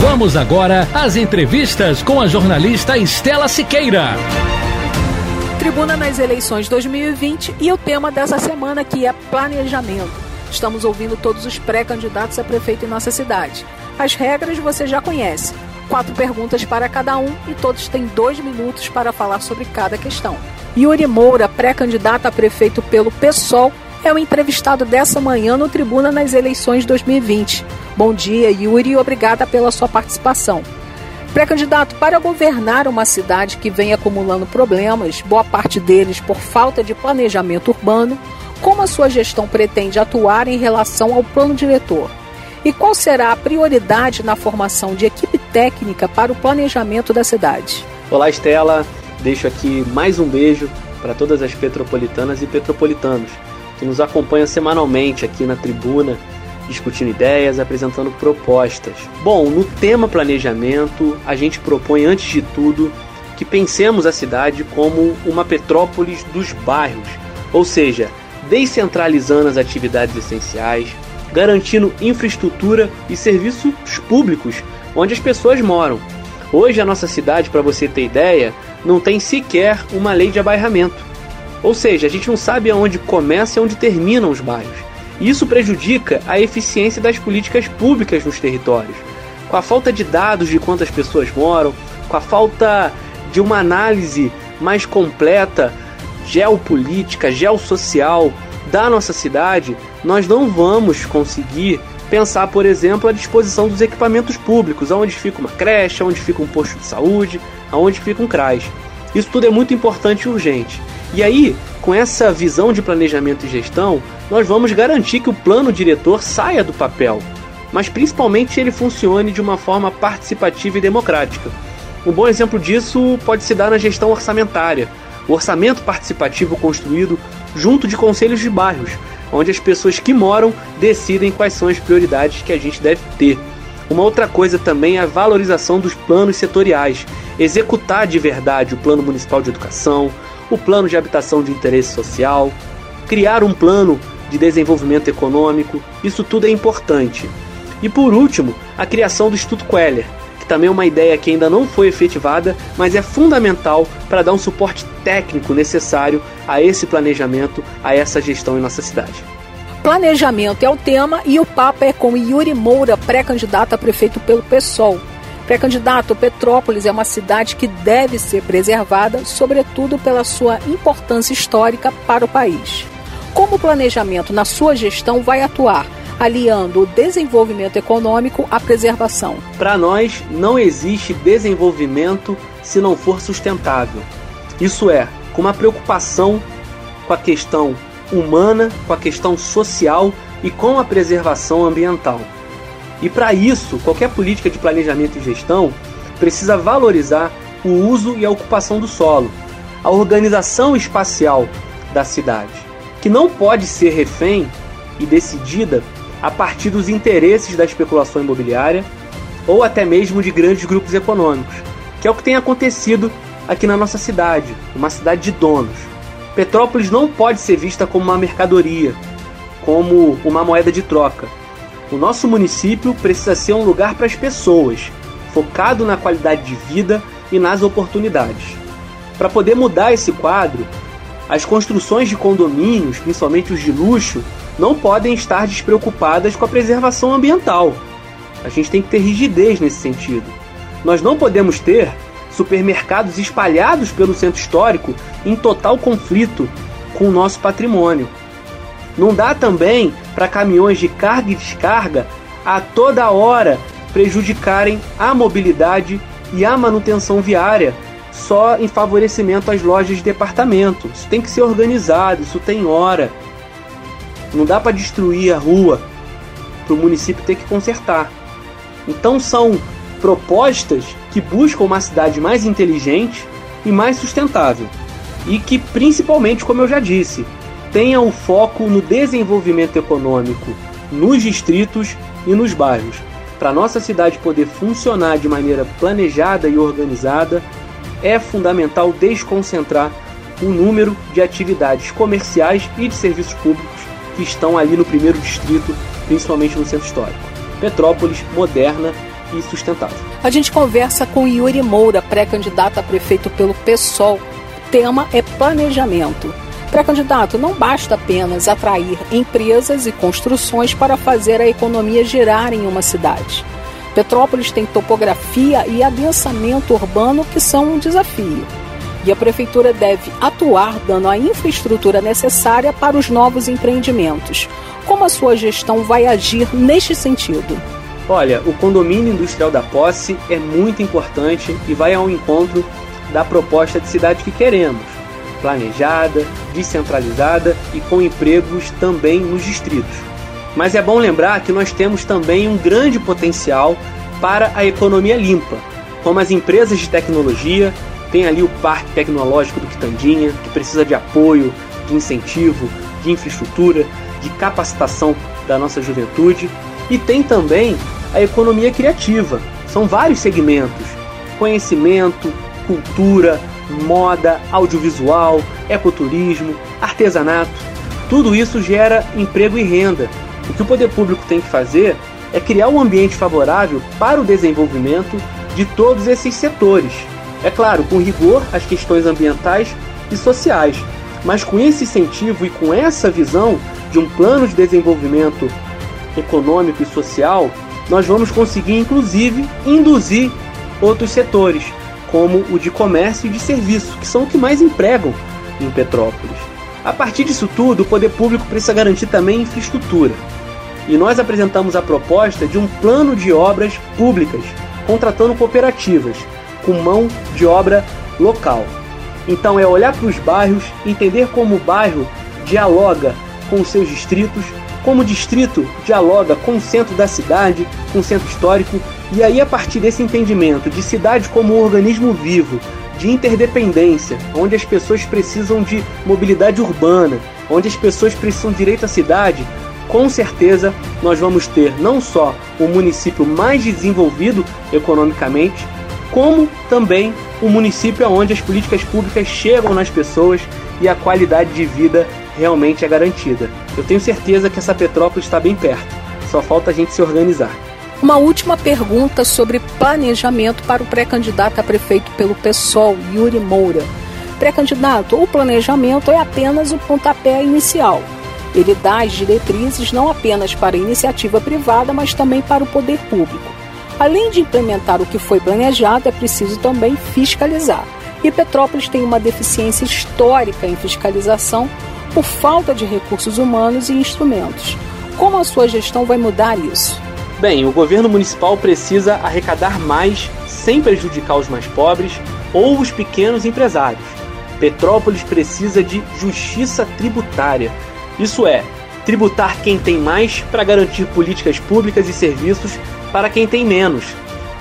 Vamos agora às entrevistas com a jornalista Estela Siqueira. Tribuna nas eleições 2020 e o tema dessa semana que é planejamento. Estamos ouvindo todos os pré-candidatos a prefeito em nossa cidade. As regras você já conhece. Quatro perguntas para cada um e todos têm dois minutos para falar sobre cada questão. Yuri Moura, pré-candidato a prefeito pelo PSOL, é o entrevistado dessa manhã no Tribuna nas eleições 2020. Bom dia, Yuri, e obrigada pela sua participação. Pré-candidato, para governar uma cidade que vem acumulando problemas, boa parte deles por falta de planejamento urbano, como a sua gestão pretende atuar em relação ao plano diretor? E qual será a prioridade na formação de equipe técnica para o planejamento da cidade? Olá, Estela. Deixo aqui mais um beijo para todas as petropolitanas e petropolitanos que nos acompanham semanalmente aqui na tribuna discutindo ideias, apresentando propostas. Bom, no tema planejamento, a gente propõe antes de tudo que pensemos a cidade como uma petrópolis dos bairros, ou seja, descentralizando as atividades essenciais, garantindo infraestrutura e serviços públicos onde as pessoas moram. Hoje a nossa cidade, para você ter ideia, não tem sequer uma lei de abairramento. Ou seja, a gente não sabe aonde começa e onde terminam os bairros. Isso prejudica a eficiência das políticas públicas nos territórios. Com a falta de dados de quantas pessoas moram, com a falta de uma análise mais completa, geopolítica, geossocial da nossa cidade, nós não vamos conseguir pensar, por exemplo, a disposição dos equipamentos públicos, aonde fica uma creche, aonde fica um posto de saúde, aonde fica um CRAS. Isso tudo é muito importante e urgente. E aí, com essa visão de planejamento e gestão, nós vamos garantir que o plano diretor saia do papel, mas principalmente ele funcione de uma forma participativa e democrática. Um bom exemplo disso pode se dar na gestão orçamentária, o orçamento participativo construído junto de conselhos de bairros, onde as pessoas que moram decidem quais são as prioridades que a gente deve ter. Uma outra coisa também é a valorização dos planos setoriais, executar de verdade o Plano Municipal de Educação, o Plano de Habitação de Interesse Social, criar um plano de desenvolvimento econômico, isso tudo é importante. E por último, a criação do Instituto Queller, que também é uma ideia que ainda não foi efetivada, mas é fundamental para dar um suporte técnico necessário a esse planejamento, a essa gestão em nossa cidade. Planejamento é o tema e o papo é com Yuri Moura, pré-candidato a prefeito pelo PSOL. Pré-candidato, Petrópolis é uma cidade que deve ser preservada, sobretudo pela sua importância histórica para o país. Como o planejamento na sua gestão vai atuar, aliando o desenvolvimento econômico à preservação? Para nós, não existe desenvolvimento se não for sustentável. Isso é, com uma preocupação com a questão humana, com a questão social e com a preservação ambiental. E para isso, qualquer política de planejamento e gestão precisa valorizar o uso e a ocupação do solo, a organização espacial da cidade que não pode ser refém e decidida a partir dos interesses da especulação imobiliária ou até mesmo de grandes grupos econômicos, que é o que tem acontecido aqui na nossa cidade, uma cidade de donos. Petrópolis não pode ser vista como uma mercadoria, como uma moeda de troca. O nosso município precisa ser um lugar para as pessoas, focado na qualidade de vida e nas oportunidades. Para poder mudar esse quadro, as construções de condomínios, principalmente os de luxo, não podem estar despreocupadas com a preservação ambiental. A gente tem que ter rigidez nesse sentido. Nós não podemos ter supermercados espalhados pelo centro histórico em total conflito com o nosso patrimônio. Não dá também para caminhões de carga e descarga a toda hora prejudicarem a mobilidade e a manutenção viária só em favorecimento às lojas de departamento. Isso tem que ser organizado, isso tem hora. Não dá para destruir a rua para o município ter que consertar. Então são propostas que buscam uma cidade mais inteligente e mais sustentável. E que, principalmente, como eu já disse, tenha o foco no desenvolvimento econômico nos distritos e nos bairros. Para nossa cidade poder funcionar de maneira planejada e organizada, é fundamental desconcentrar o número de atividades comerciais e de serviços públicos que estão ali no primeiro distrito, principalmente no centro histórico. Petrópolis moderna e sustentável. A gente conversa com Yuri Moura, pré-candidato a prefeito pelo PSOL. O tema é planejamento. Pré-candidato, não basta apenas atrair empresas e construções para fazer a economia girar em uma cidade. Petrópolis tem topografia e adensamento urbano que são um desafio. E a prefeitura deve atuar dando a infraestrutura necessária para os novos empreendimentos. Como a sua gestão vai agir neste sentido? Olha, o condomínio industrial da posse é muito importante e vai ao encontro da proposta de cidade que queremos planejada, descentralizada e com empregos também nos distritos. Mas é bom lembrar que nós temos também um grande potencial para a economia limpa, como as empresas de tecnologia, tem ali o Parque Tecnológico do Quitandinha, que precisa de apoio, de incentivo, de infraestrutura, de capacitação da nossa juventude, e tem também a economia criativa. São vários segmentos: conhecimento, cultura, moda, audiovisual, ecoturismo, artesanato. Tudo isso gera emprego e renda. O que o poder público tem que fazer é criar um ambiente favorável para o desenvolvimento de todos esses setores. É claro, com rigor às questões ambientais e sociais, mas com esse incentivo e com essa visão de um plano de desenvolvimento econômico e social, nós vamos conseguir inclusive induzir outros setores, como o de comércio e de serviço, que são o que mais empregam em Petrópolis. A partir disso tudo, o poder público precisa garantir também infraestrutura. E nós apresentamos a proposta de um plano de obras públicas, contratando cooperativas, com mão de obra local. Então é olhar para os bairros, entender como o bairro dialoga com os seus distritos, como o distrito dialoga com o centro da cidade, com o centro histórico e aí, a partir desse entendimento de cidade como um organismo vivo, de interdependência, onde as pessoas precisam de mobilidade urbana, onde as pessoas precisam direito à cidade, com certeza nós vamos ter não só um município mais desenvolvido economicamente, como também um município onde as políticas públicas chegam nas pessoas e a qualidade de vida realmente é garantida. Eu tenho certeza que essa Petrópolis está bem perto, só falta a gente se organizar. Uma última pergunta sobre planejamento para o pré-candidato a prefeito pelo PSOL, Yuri Moura. Pré-candidato, o planejamento é apenas o pontapé inicial. Ele dá as diretrizes não apenas para a iniciativa privada, mas também para o poder público. Além de implementar o que foi planejado, é preciso também fiscalizar. E Petrópolis tem uma deficiência histórica em fiscalização por falta de recursos humanos e instrumentos. Como a sua gestão vai mudar isso? Bem, o governo municipal precisa arrecadar mais sem prejudicar os mais pobres ou os pequenos empresários. Petrópolis precisa de justiça tributária. Isso é, tributar quem tem mais para garantir políticas públicas e serviços para quem tem menos.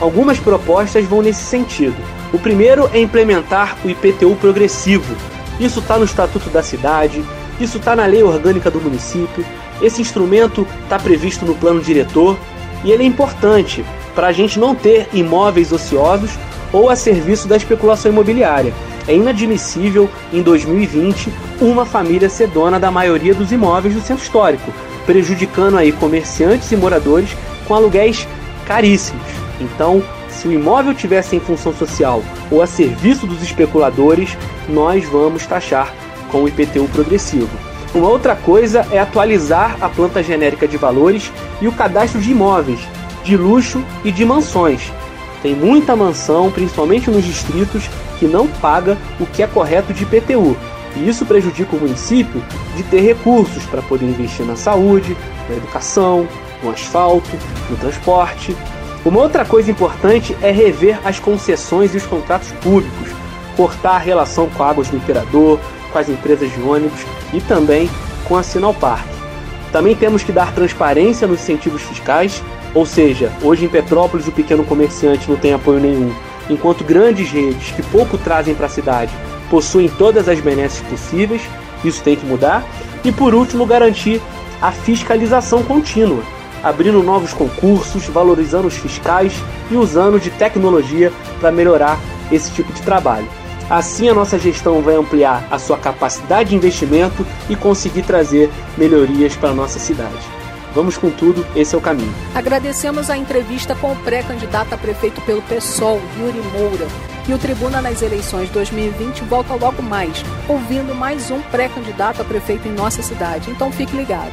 Algumas propostas vão nesse sentido. O primeiro é implementar o IPTU progressivo. Isso está no Estatuto da Cidade, isso está na Lei Orgânica do Município, esse instrumento está previsto no Plano Diretor e ele é importante para a gente não ter imóveis ociosos ou a serviço da especulação imobiliária. É inadmissível, em 2020, uma família ser dona da maioria dos imóveis do centro histórico, prejudicando aí comerciantes e moradores com aluguéis caríssimos. Então, se o imóvel tivesse em função social ou a serviço dos especuladores, nós vamos taxar com o IPTU progressivo. Uma outra coisa é atualizar a planta genérica de valores e o cadastro de imóveis, de luxo e de mansões. Tem muita mansão, principalmente nos distritos, que não paga o que é correto de IPTU. E isso prejudica o município de ter recursos para poder investir na saúde, na educação, no asfalto, no transporte. Uma outra coisa importante é rever as concessões e os contratos públicos, cortar a relação com Águas do Imperador, com as empresas de ônibus e também com a Sinal Park. Também temos que dar transparência nos incentivos fiscais, ou seja, hoje em Petrópolis o pequeno comerciante não tem apoio nenhum, enquanto grandes redes que pouco trazem para a cidade possuem todas as benesses possíveis, isso tem que mudar. E por último, garantir a fiscalização contínua, abrindo novos concursos, valorizando os fiscais e usando de tecnologia para melhorar esse tipo de trabalho. Assim, a nossa gestão vai ampliar a sua capacidade de investimento e conseguir trazer melhorias para a nossa cidade. Vamos com tudo, esse é o caminho. Agradecemos a entrevista com o pré-candidato a prefeito pelo PSOL, Yuri Moura. E o Tribuna nas eleições 2020 volta logo mais, ouvindo mais um pré-candidato a prefeito em nossa cidade. Então fique ligado.